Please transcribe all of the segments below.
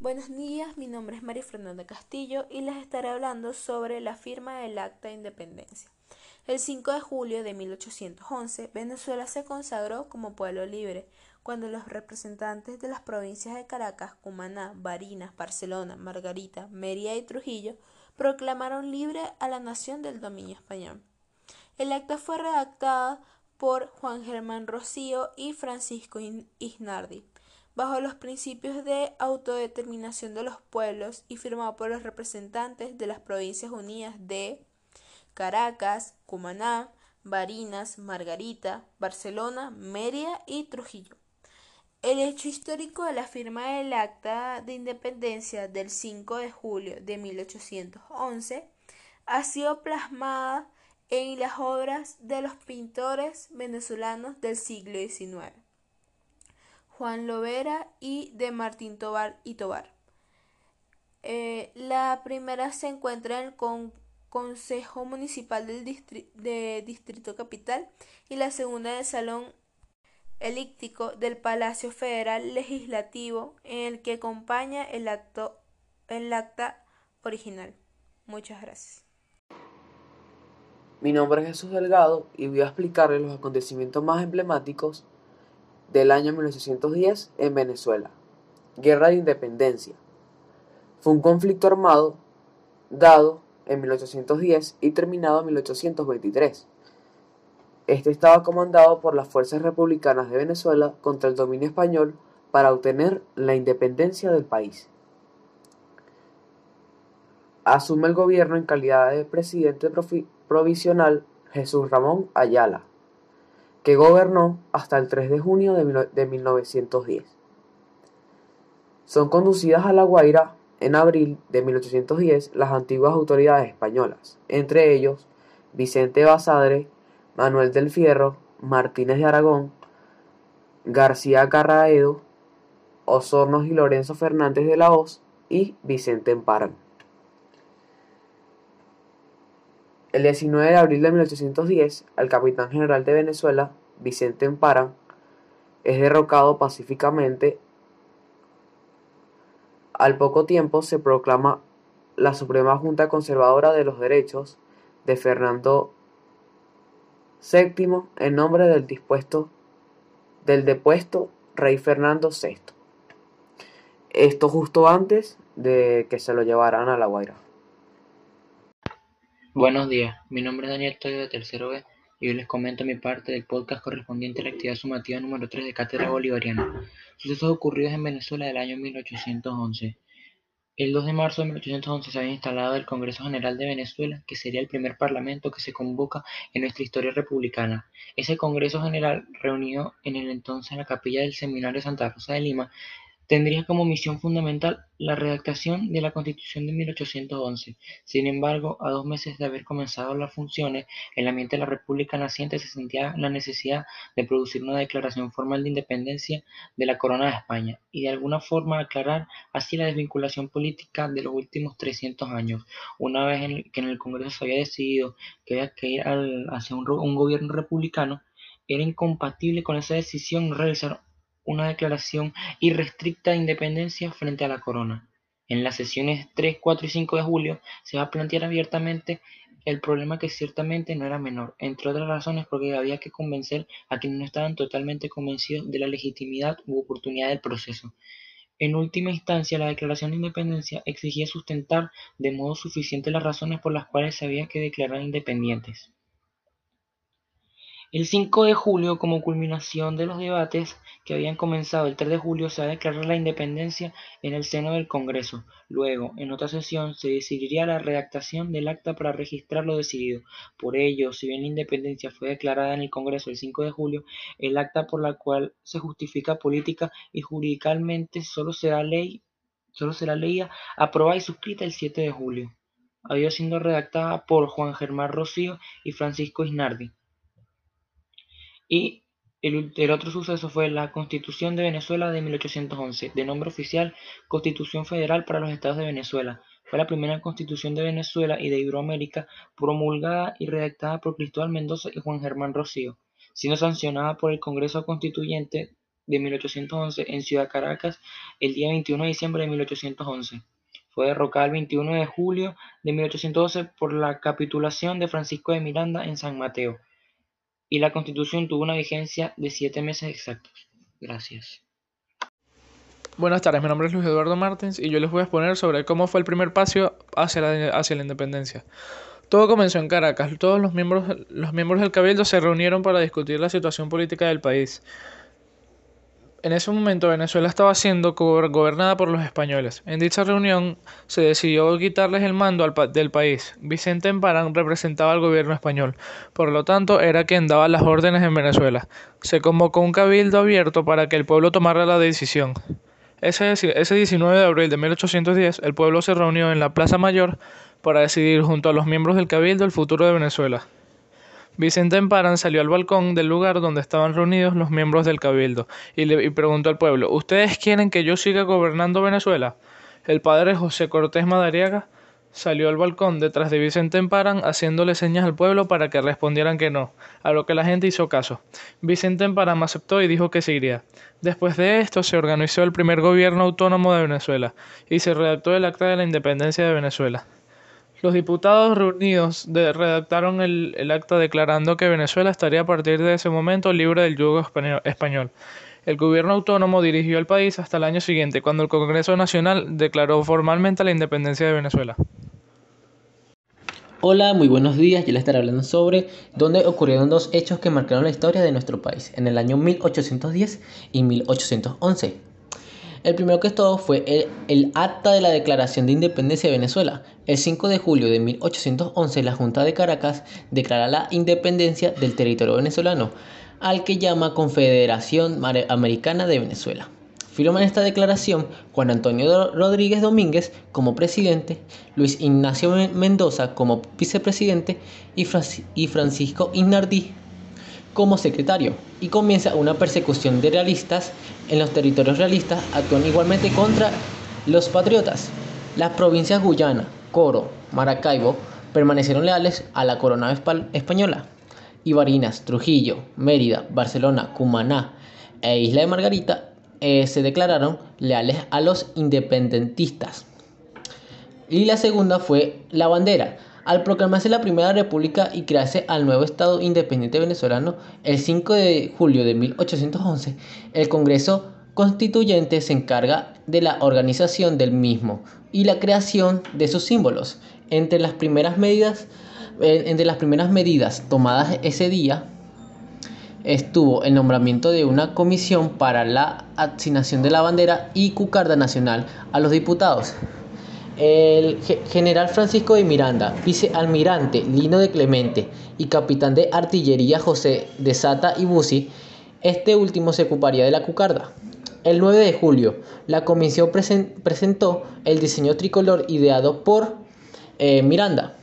Buenos días, mi nombre es María Fernanda Castillo y les estaré hablando sobre la firma del Acta de Independencia. El 5 de julio de 1811, Venezuela se consagró como pueblo libre, cuando los representantes de las provincias de Caracas, Cumaná, Barinas, Barcelona, Margarita, Mérida y Trujillo proclamaron libre a la nación del dominio español. El acta fue redactada por Juan Germán Rocío y Francisco Isnardi bajo los principios de autodeterminación de los pueblos y firmado por los representantes de las Provincias Unidas de Caracas, Cumaná, Barinas, Margarita, Barcelona, Mérida y Trujillo. El hecho histórico de la firma del Acta de Independencia del 5 de julio de 1811 ha sido plasmada en las obras de los pintores venezolanos del siglo XIX. Juan Lovera y de Martín Tobar y Tobar. Eh, la primera se encuentra en el Consejo Municipal del de Distrito Capital y la segunda en el Salón Elíptico del Palacio Federal Legislativo en el que acompaña el, acto, el acta original. Muchas gracias. Mi nombre es Jesús Delgado y voy a explicarles los acontecimientos más emblemáticos del año 1810 en Venezuela. Guerra de Independencia. Fue un conflicto armado dado en 1810 y terminado en 1823. Este estaba comandado por las fuerzas republicanas de Venezuela contra el dominio español para obtener la independencia del país. Asume el gobierno en calidad de presidente provisional Jesús Ramón Ayala que gobernó hasta el 3 de junio de 1910. Son conducidas a La Guaira en abril de 1810 las antiguas autoridades españolas, entre ellos Vicente Basadre, Manuel del Fierro, Martínez de Aragón, García Carraedo, Osornos y Lorenzo Fernández de la Hoz y Vicente Emparan. El 19 de abril de 1810, el capitán general de Venezuela, Vicente Emparan, es derrocado pacíficamente. Al poco tiempo se proclama la Suprema Junta Conservadora de los Derechos de Fernando VII en nombre del dispuesto del depuesto rey Fernando VI. Esto justo antes de que se lo llevaran a La Guaira. Buenos días, mi nombre es Daniel Toyo de Tercero B y hoy les comento mi parte del podcast correspondiente a la actividad sumativa número 3 de Cátedra Bolivariana. Sucesos ocurridos en Venezuela del año 1811. El 2 de marzo de 1811 se había instalado el Congreso General de Venezuela, que sería el primer parlamento que se convoca en nuestra historia republicana. Ese Congreso General, reunido en el entonces en la capilla del Seminario Santa Rosa de Lima, tendría como misión fundamental la redactación de la Constitución de 1811. Sin embargo, a dos meses de haber comenzado las funciones, en la ambiente de la República naciente se sentía la necesidad de producir una declaración formal de independencia de la corona de España y de alguna forma aclarar así la desvinculación política de los últimos 300 años. Una vez que en el Congreso se había decidido que había que ir hacia un, un gobierno republicano, era incompatible con esa decisión realizar una declaración irrestricta de independencia frente a la corona. En las sesiones 3, 4 y 5 de julio se va a plantear abiertamente el problema que ciertamente no era menor, entre otras razones porque había que convencer a quienes no estaban totalmente convencidos de la legitimidad u oportunidad del proceso. En última instancia, la declaración de independencia exigía sustentar de modo suficiente las razones por las cuales se había que declarar independientes. El 5 de julio, como culminación de los debates que habían comenzado el 3 de julio, se va a declarar la independencia en el seno del Congreso. Luego, en otra sesión, se decidiría la redactación del acta para registrar lo decidido. Por ello, si bien la independencia fue declarada en el Congreso el 5 de julio, el acta por la cual se justifica política y jurídicamente solo será ley, solo será leída, aprobada y suscrita el 7 de julio. Había sido redactada por Juan Germán Rocío y Francisco Isnardi. Y el, otro suceso fue la Constitución de Venezuela de 1811, de nombre oficial Constitución Federal para los Estados de Venezuela. Fue la primera constitución de Venezuela y de Iberoamérica promulgada y redactada por Cristóbal Mendoza y Juan Germán Rocío, siendo sancionada por el Congreso Constituyente de 1811 en Ciudad Caracas el día 21 de diciembre de 1811. Fue derrocada el 21 de julio de 1812 por la capitulación de Francisco de Miranda en San Mateo, y la Constitución tuvo una vigencia de siete meses exactos. Gracias. Buenas tardes, mi nombre es Luis Eduardo Martins y yo les voy a exponer sobre cómo fue el primer paso hacia la, hacia la independencia. Todo comenzó en Caracas. Todos los miembros, los miembros del Cabildo se reunieron para discutir la situación política del país. En ese momento Venezuela estaba siendo gobernada por los españoles. En dicha reunión se decidió quitarles el mando al del país. Vicente Emparán representaba al gobierno español, por lo tanto era quien daba las órdenes en Venezuela. Se convocó un cabildo abierto para que el pueblo tomara la decisión. Ese, ese 19 de abril de 1810 el pueblo se reunió en la Plaza Mayor para decidir junto a los miembros del cabildo el futuro de Venezuela. Vicente Emparán salió al balcón del lugar donde estaban reunidos los miembros del cabildo y, le, preguntó al pueblo, ¿Ustedes quieren que yo siga gobernando Venezuela? El padre José Cortés Madariaga salió al balcón detrás de Vicente Emparán haciéndole señas al pueblo para que respondieran que no, a lo que la gente hizo caso. Vicente Emparán aceptó y dijo que seguiría. Después de esto se organizó el primer gobierno autónomo de Venezuela y se redactó el Acta de la Independencia de Venezuela. Los diputados reunidos redactaron el, acta declarando que Venezuela estaría a partir de ese momento libre del yugo español. El gobierno autónomo dirigió el país hasta el año siguiente, cuando el Congreso Nacional declaró formalmente la independencia de Venezuela. Hola, muy buenos días. Yo les estaré hablando sobre dónde ocurrieron dos hechos que marcaron la historia de nuestro país, en el año 1810 y 1811. El primero que todo fue el, acta de la Declaración de Independencia de Venezuela. El 5 de julio de 1811 la Junta de Caracas declara la independencia del territorio venezolano, al que llama Confederación Americana de Venezuela. Firman esta declaración Juan Antonio Rodríguez Domínguez como presidente, Luis Ignacio Mendoza como vicepresidente y, Francisco Inardí como secretario y comienza una persecución de realistas en los territorios realistas, actúan igualmente contra los patriotas. Las provincias Guyana, Coro, Maracaibo permanecieron leales a la corona española. Y Barinas, Trujillo, Mérida, Barcelona, Cumaná e Isla de Margarita eh, se declararon leales a los independentistas. Y la segunda fue la bandera. Al proclamarse la primera república y crearse al nuevo Estado independiente venezolano el 5 de julio de 1811, el Congreso Constituyente se encarga de la organización del mismo y la creación de sus símbolos. Entre las primeras medidas, eh, entre las primeras medidas tomadas ese día estuvo el nombramiento de una comisión para la asignación de la bandera y cucarda nacional a los diputados el general Francisco de Miranda, vicealmirante Lino de Clemente y capitán de artillería José de Sata y Busi, este último se ocuparía de la cucarda. El 9 de julio, la comisión presentó el diseño tricolor ideado por eh, Miranda.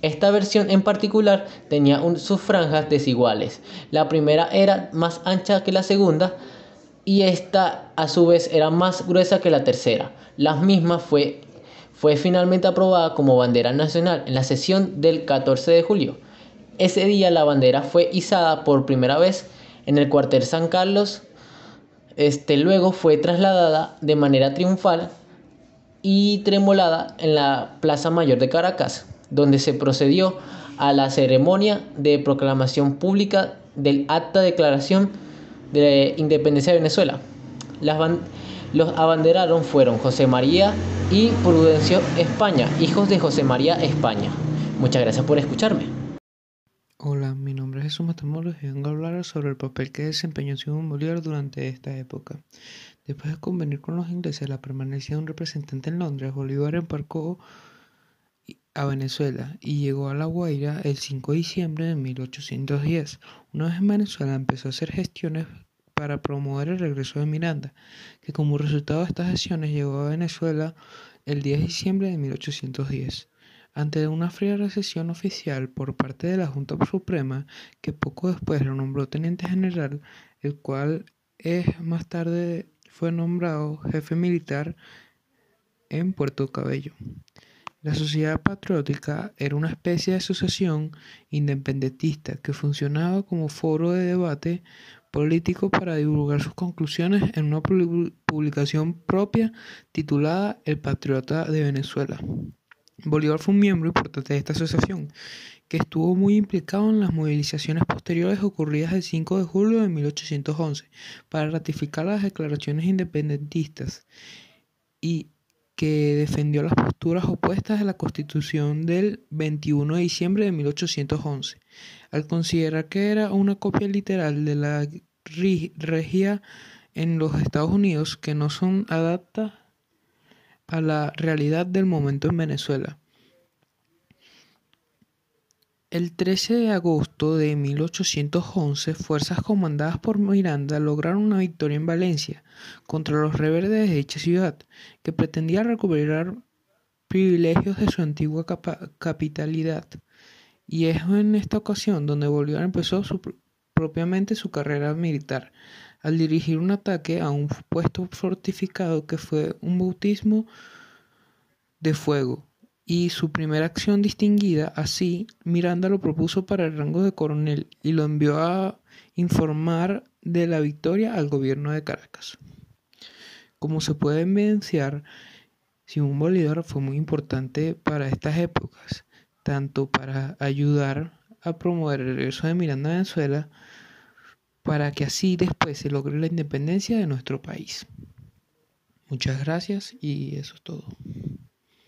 Esta versión en particular tenía sus franjas desiguales. La primera era más ancha que la segunda y esta a su vez era más gruesa que la tercera. La misma fue fue finalmente aprobada como bandera nacional en la sesión del 14 de julio. Ese día la bandera fue izada por primera vez en el cuartel San Carlos. Este, luego fue trasladada de manera triunfal y tremolada en la Plaza Mayor de Caracas, donde se procedió a la ceremonia de proclamación pública del Acta de Declaración de Independencia de Venezuela. Las los abanderaron fueron José María y Prudencio España, hijos de José María España. Muchas gracias por escucharme. Hola, mi nombre es Jesús Matamoros y vengo a hablar sobre el papel que desempeñó Simón Bolívar durante esta época. Después de convenir con los ingleses la permanencia de un representante en Londres, Bolívar embarcó a Venezuela y llegó a La Guaira el 5 de diciembre de 1810. Una vez en Venezuela empezó a hacer gestiones para promover el regreso de Miranda, que como resultado de estas acciones llegó a Venezuela el 10 de diciembre de 1810. Ante una fría recesión oficial por parte de la Junta Suprema, que poco después lo nombró teniente general, el cual es más tarde fue nombrado jefe militar en Puerto Cabello. La Sociedad Patriótica era una especie de asociación independentista que funcionaba como foro de debate político para divulgar sus conclusiones en una publicación propia titulada El Patriota de Venezuela. Bolívar fue un miembro importante de esta asociación, que estuvo muy implicado en las movilizaciones posteriores ocurridas el 5 de julio de 1811 para ratificar las declaraciones independentistas y que defendió las posturas opuestas a la Constitución del 21 de diciembre de 1811, al considerar que era una copia literal de la regia en los Estados Unidos que no son adaptas a la realidad del momento en Venezuela. El 13 de agosto de 1811, fuerzas comandadas por Miranda lograron una victoria en Valencia contra los rebeldes de dicha ciudad, que pretendía recuperar privilegios de su antigua capitalidad. Y es en esta ocasión donde Bolívar empezó propiamente su carrera militar, al dirigir un ataque a un puesto fortificado que fue un bautismo de fuego y su primera acción distinguida, así, Miranda lo propuso para el rango de coronel y lo envió a informar de la victoria al gobierno de Caracas. Como se puede evidenciar, Simón Bolívar fue muy importante para estas épocas, tanto para ayudar a promover el regreso de Miranda a Venezuela, para que así después se logre la independencia de nuestro país. Muchas gracias y eso es todo.